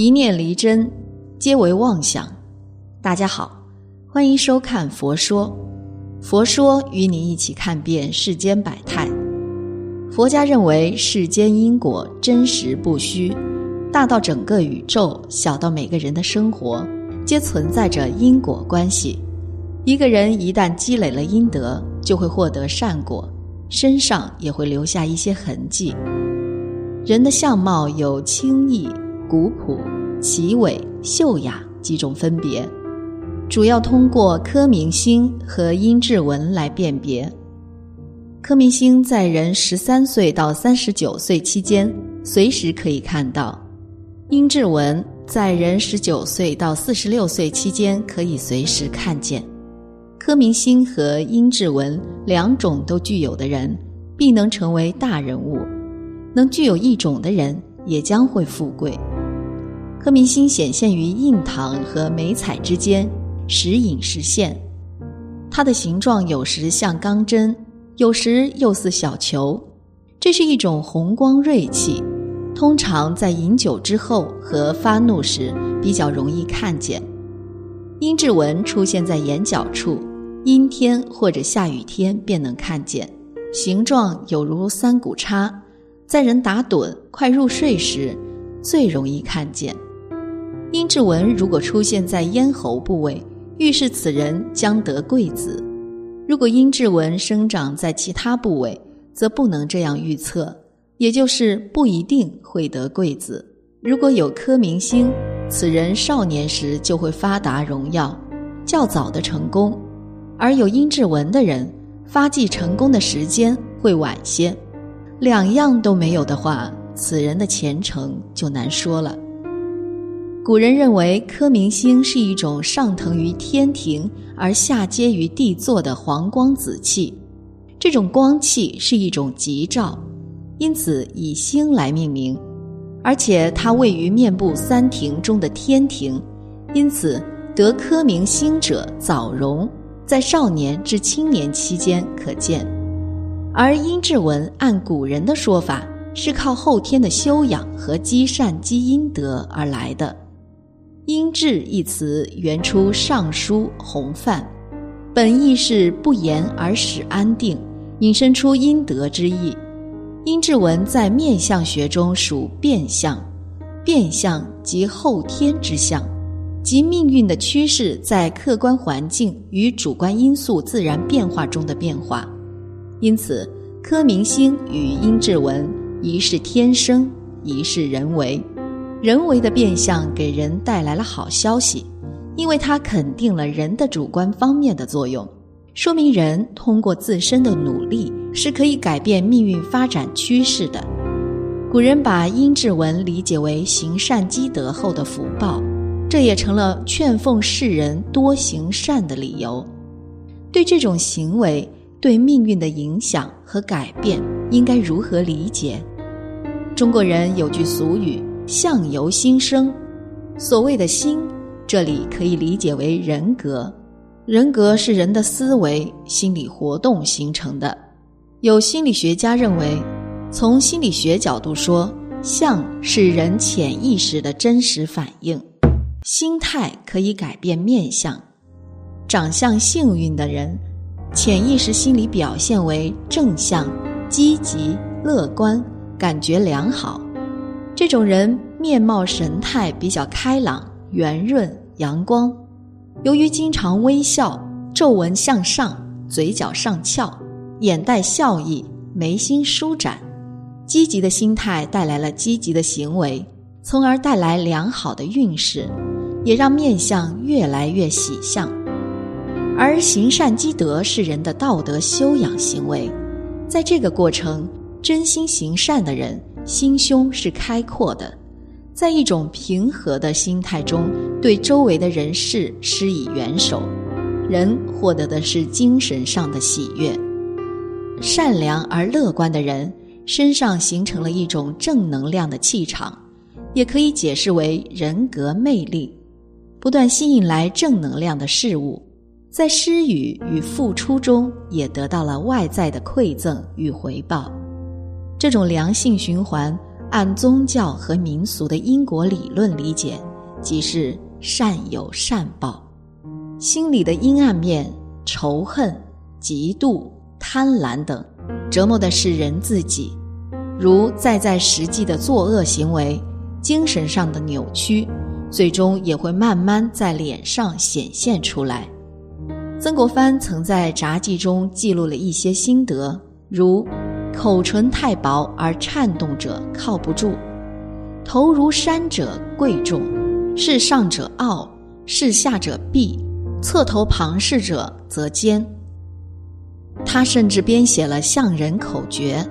一念离真，皆为妄想。大家好，欢迎收看《佛说》，佛说与你一起看遍世间百态。佛家认为世间因果真实不虚，大到整个宇宙，小到每个人的生活，皆存在着因果关系。一个人一旦积累了阴德，就会获得善果，身上也会留下一些痕迹。人的相貌有清逸。古朴、奇伟、秀雅几种分别，主要通过科明星和阴质纹来辨别。科明星在人十三岁到三十九岁期间随时可以看到，阴质纹在人十九岁到四十六岁期间可以随时看见。科明星和阴质纹两种都具有的人，必能成为大人物；能具有一种的人，也将会富贵。颗明星显现于印堂和眉彩之间，时隐时现。它的形状有时像钢针，有时又似小球。这是一种红光锐气，通常在饮酒之后和发怒时比较容易看见。阴质纹出现在眼角处，阴天或者下雨天便能看见，形状有如三股叉，在人打盹快入睡时最容易看见。阴质纹如果出现在咽喉部位，预示此人将得贵子；如果阴质纹生长在其他部位，则不能这样预测，也就是不一定会得贵子。如果有颗明星，此人少年时就会发达荣耀，较早的成功；而有阴质纹的人，发迹成功的时间会晚些。两样都没有的话，此人的前程就难说了。古人认为，科明星是一种上腾于天庭而下接于地座的黄光紫气，这种光气是一种吉兆，因此以星来命名。而且它位于面部三庭中的天庭，因此得科明星者早荣，在少年至青年期间可见。而阴质纹按古人的说法，是靠后天的修养和积善积阴德而来的。阴质一词原出《尚书·洪范》，本意是不言而使安定，引申出阴德之意。阴质纹在面相学中属变相，变相即后天之相，即命运的趋势在客观环境与主观因素自然变化中的变化。因此，科明星与阴质纹，一是天生，一是人为。人为的变相给人带来了好消息，因为它肯定了人的主观方面的作用，说明人通过自身的努力是可以改变命运发展趋势的。古人把阴质文理解为行善积德后的福报，这也成了劝奉世人多行善的理由。对这种行为对命运的影响和改变，应该如何理解？中国人有句俗语。相由心生，所谓的心，这里可以理解为人格。人格是人的思维、心理活动形成的。有心理学家认为，从心理学角度说，相是人潜意识的真实反应，心态可以改变面相。长相幸运的人，潜意识心理表现为正向、积极、乐观，感觉良好。这种人面貌神态比较开朗、圆润、阳光。由于经常微笑、皱纹向上、嘴角上翘、眼带笑意、眉心舒展，积极的心态带来了积极的行为，从而带来良好的运势，也让面相越来越喜相。而行善积德是人的道德修养行为，在这个过程，真心行善的人。心胸是开阔的，在一种平和的心态中，对周围的人事施以援手，人获得的是精神上的喜悦。善良而乐观的人身上形成了一种正能量的气场，也可以解释为人格魅力，不断吸引来正能量的事物，在施予与付出中也得到了外在的馈赠与回报。这种良性循环按宗教和民俗的因果理论理解，即是善有善报。心里的阴暗面、仇恨、嫉妒、贪婪等，折磨的是人自己。如再在实际的作恶行为、精神上的扭曲，最终也会慢慢在脸上显现出来。曾国藩曾在札记中记录了一些心得，如：口唇太薄而颤动者靠不住，头如山者贵重，视上者傲，视下者鄙。侧头旁视者则奸。他甚至编写了相人口诀，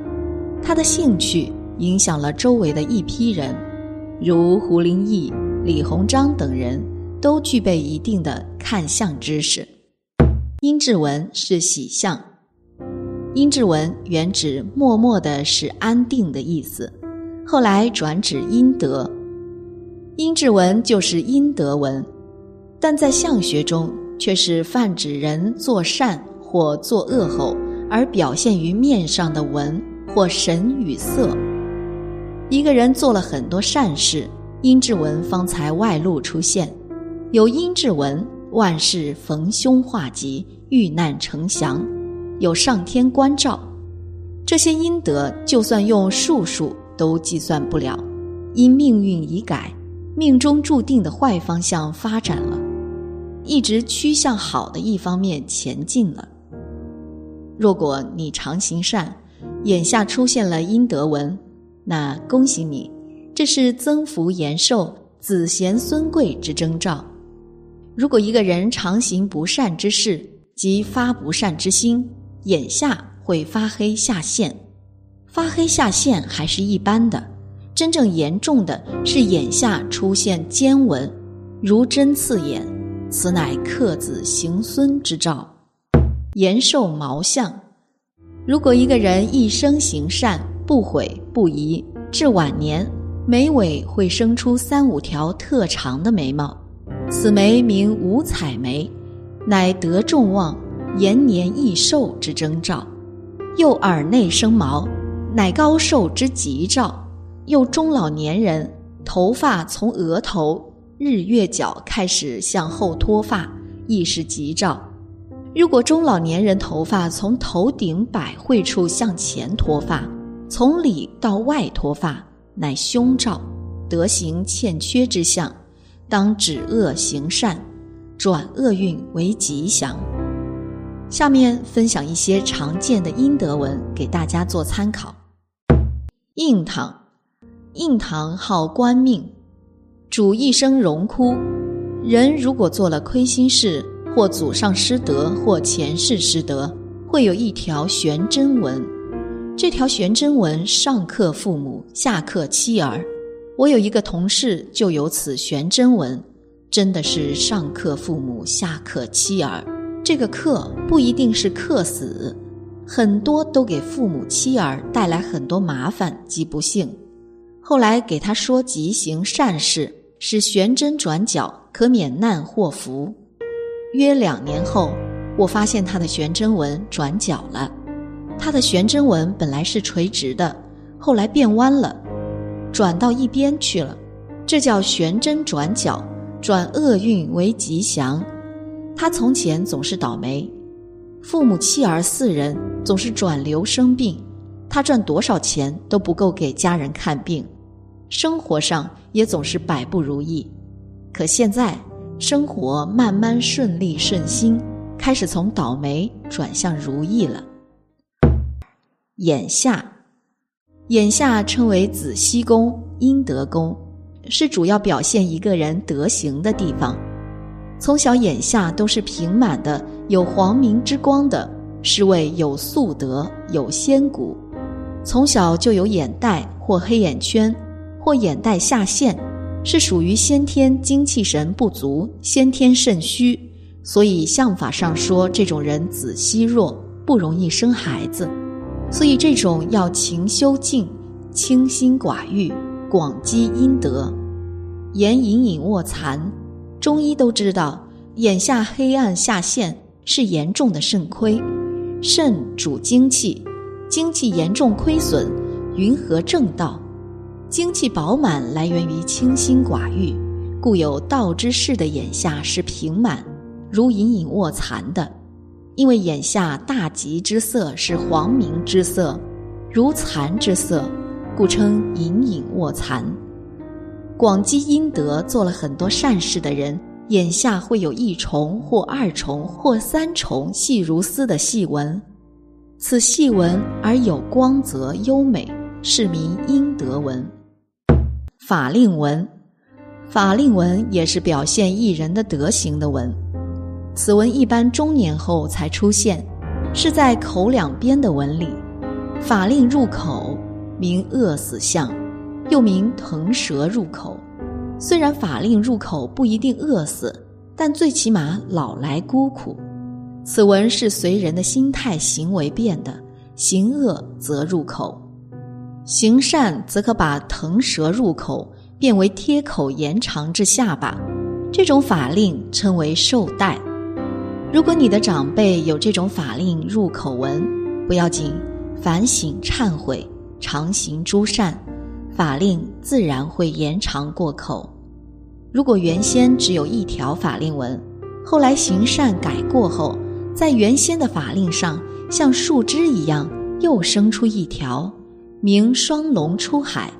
他的兴趣影响了周围的一批人，如胡林翼、李鸿章等人都具备一定的看相知识。殷志文是喜相，阴骘文原指默默的是安定的意思，后来转指阴德，阴骘文就是阴德文。但在相学中，却是泛指人做善或做恶后，而表现于面上的纹或神与色。一个人做了很多善事，阴质文方才外露出现。有阴质文，万事逢凶化吉，遇难成祥；有上天关照，这些阴德就算用术数都计算不了。因命运已改，命中注定的坏方向发展了。一直趋向好的一方面前进了。若果你常行善，眼下出现了阴德文，那恭喜你，这是增福延寿、子贤孙贵之征兆。如果一个人常行不善之事，即发不善之心，眼下会发黑下陷。发黑下陷还是一般的，真正严重的是眼下出现尖纹，如针刺眼。此乃克子行孙之兆，延寿毛相。如果一个人一生行善，不悔不疑，至晚年眉尾会生出三五条特长的眉毛，此眉名五彩眉，乃得众望、延年益寿之征兆；又耳内生毛，乃高寿之吉兆；又中老年人头发从额头。日月角开始向后脱发，亦是吉兆；如果中老年人头发从头顶百会处向前脱发，从里到外脱发，乃凶兆，德行欠缺之象，当止恶行善，转厄运为吉祥。下面分享一些常见的阴德文给大家做参考。印堂，印堂好官命。主一生荣枯，人如果做了亏心事，或祖上失德，或前世失德，会有一条悬针纹。这条悬针纹上克父母，下克妻儿。我有一个同事就有此悬针纹，真的是上克父母，下克妻儿。这个克不一定是克死，很多都给父母妻儿带来很多麻烦及不幸。后来给他说吉行善事。使悬针转角，可免难祸福。约两年后，我发现他的悬针纹转角了。他的悬针纹本来是垂直的，后来变弯了，转到一边去了。这叫悬针转角，转厄运为吉祥。他从前总是倒霉，父母妻儿四人总是转流生病，他赚多少钱都不够给家人看病。生活上也总是百不如意，可现在生活慢慢顺利顺心，开始从倒霉转向如意了。眼下，眼下称为子息宫、阴德宫，是主要表现一个人德行的地方。从小眼下都是平满的，有黄明之光的，是为有素德、有仙骨。从小就有眼袋或黑眼圈。或眼袋下陷，是属于先天精气神不足，先天肾虚，所以相法上说这种人子息弱，不容易生孩子。所以这种要勤修静，清心寡欲，广积阴德。言隐隐卧蚕，中医都知道，眼下黑暗下陷是严重的肾亏，肾主精气，精气严重亏损，云何正道？精气饱满来源于清心寡欲，故有道之士的眼下是平满，如隐隐卧蚕的。因为眼下大吉之色是黄明之色，如蚕之色，故称隐隐卧蚕。广积阴德做了很多善事的人，眼下会有一重或二重或三重细如丝的细纹，此细纹而有光泽优美，是名阴德纹。法令纹，法令纹也是表现一人的德行的纹。此纹一般中年后才出现，是在口两边的纹理。法令入口，名饿死相，又名腾蛇入口。虽然法令入口不一定饿死，但最起码老来孤苦。此纹是随人的心态行为变的，行恶则入口，行善则可把腾蛇入口变为贴口延长至下巴。这种法令称为寿带。如果你的长辈有这种法令入口纹，不要紧，反省忏悔，常行诸善，法令自然会延长过口。如果原先只有一条法令纹，后来行善改过后，在原先的法令上像树枝一样又生出一条，名双龙出海，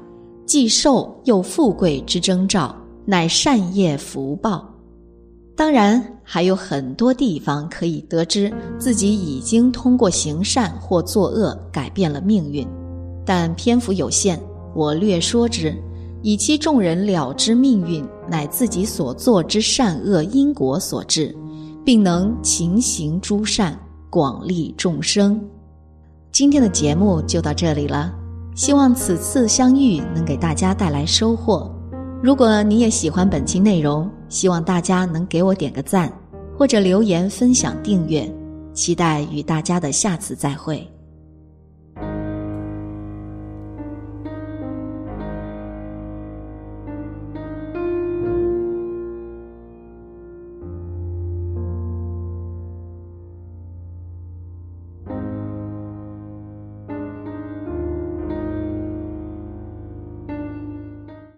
既寿又富贵之征兆，乃善业福报。当然，还有很多地方可以得知自己已经通过行善或作恶改变了命运，但篇幅有限，我略说之，以期众人了知命运乃自己所做之善恶因果所致，并能勤行诸善，广利众生。今天的节目就到这里了，希望此次相遇能给大家带来收获。如果你也喜欢本期内容，希望大家能给我点个赞，或者留言分享订阅，期待与大家的下次再会。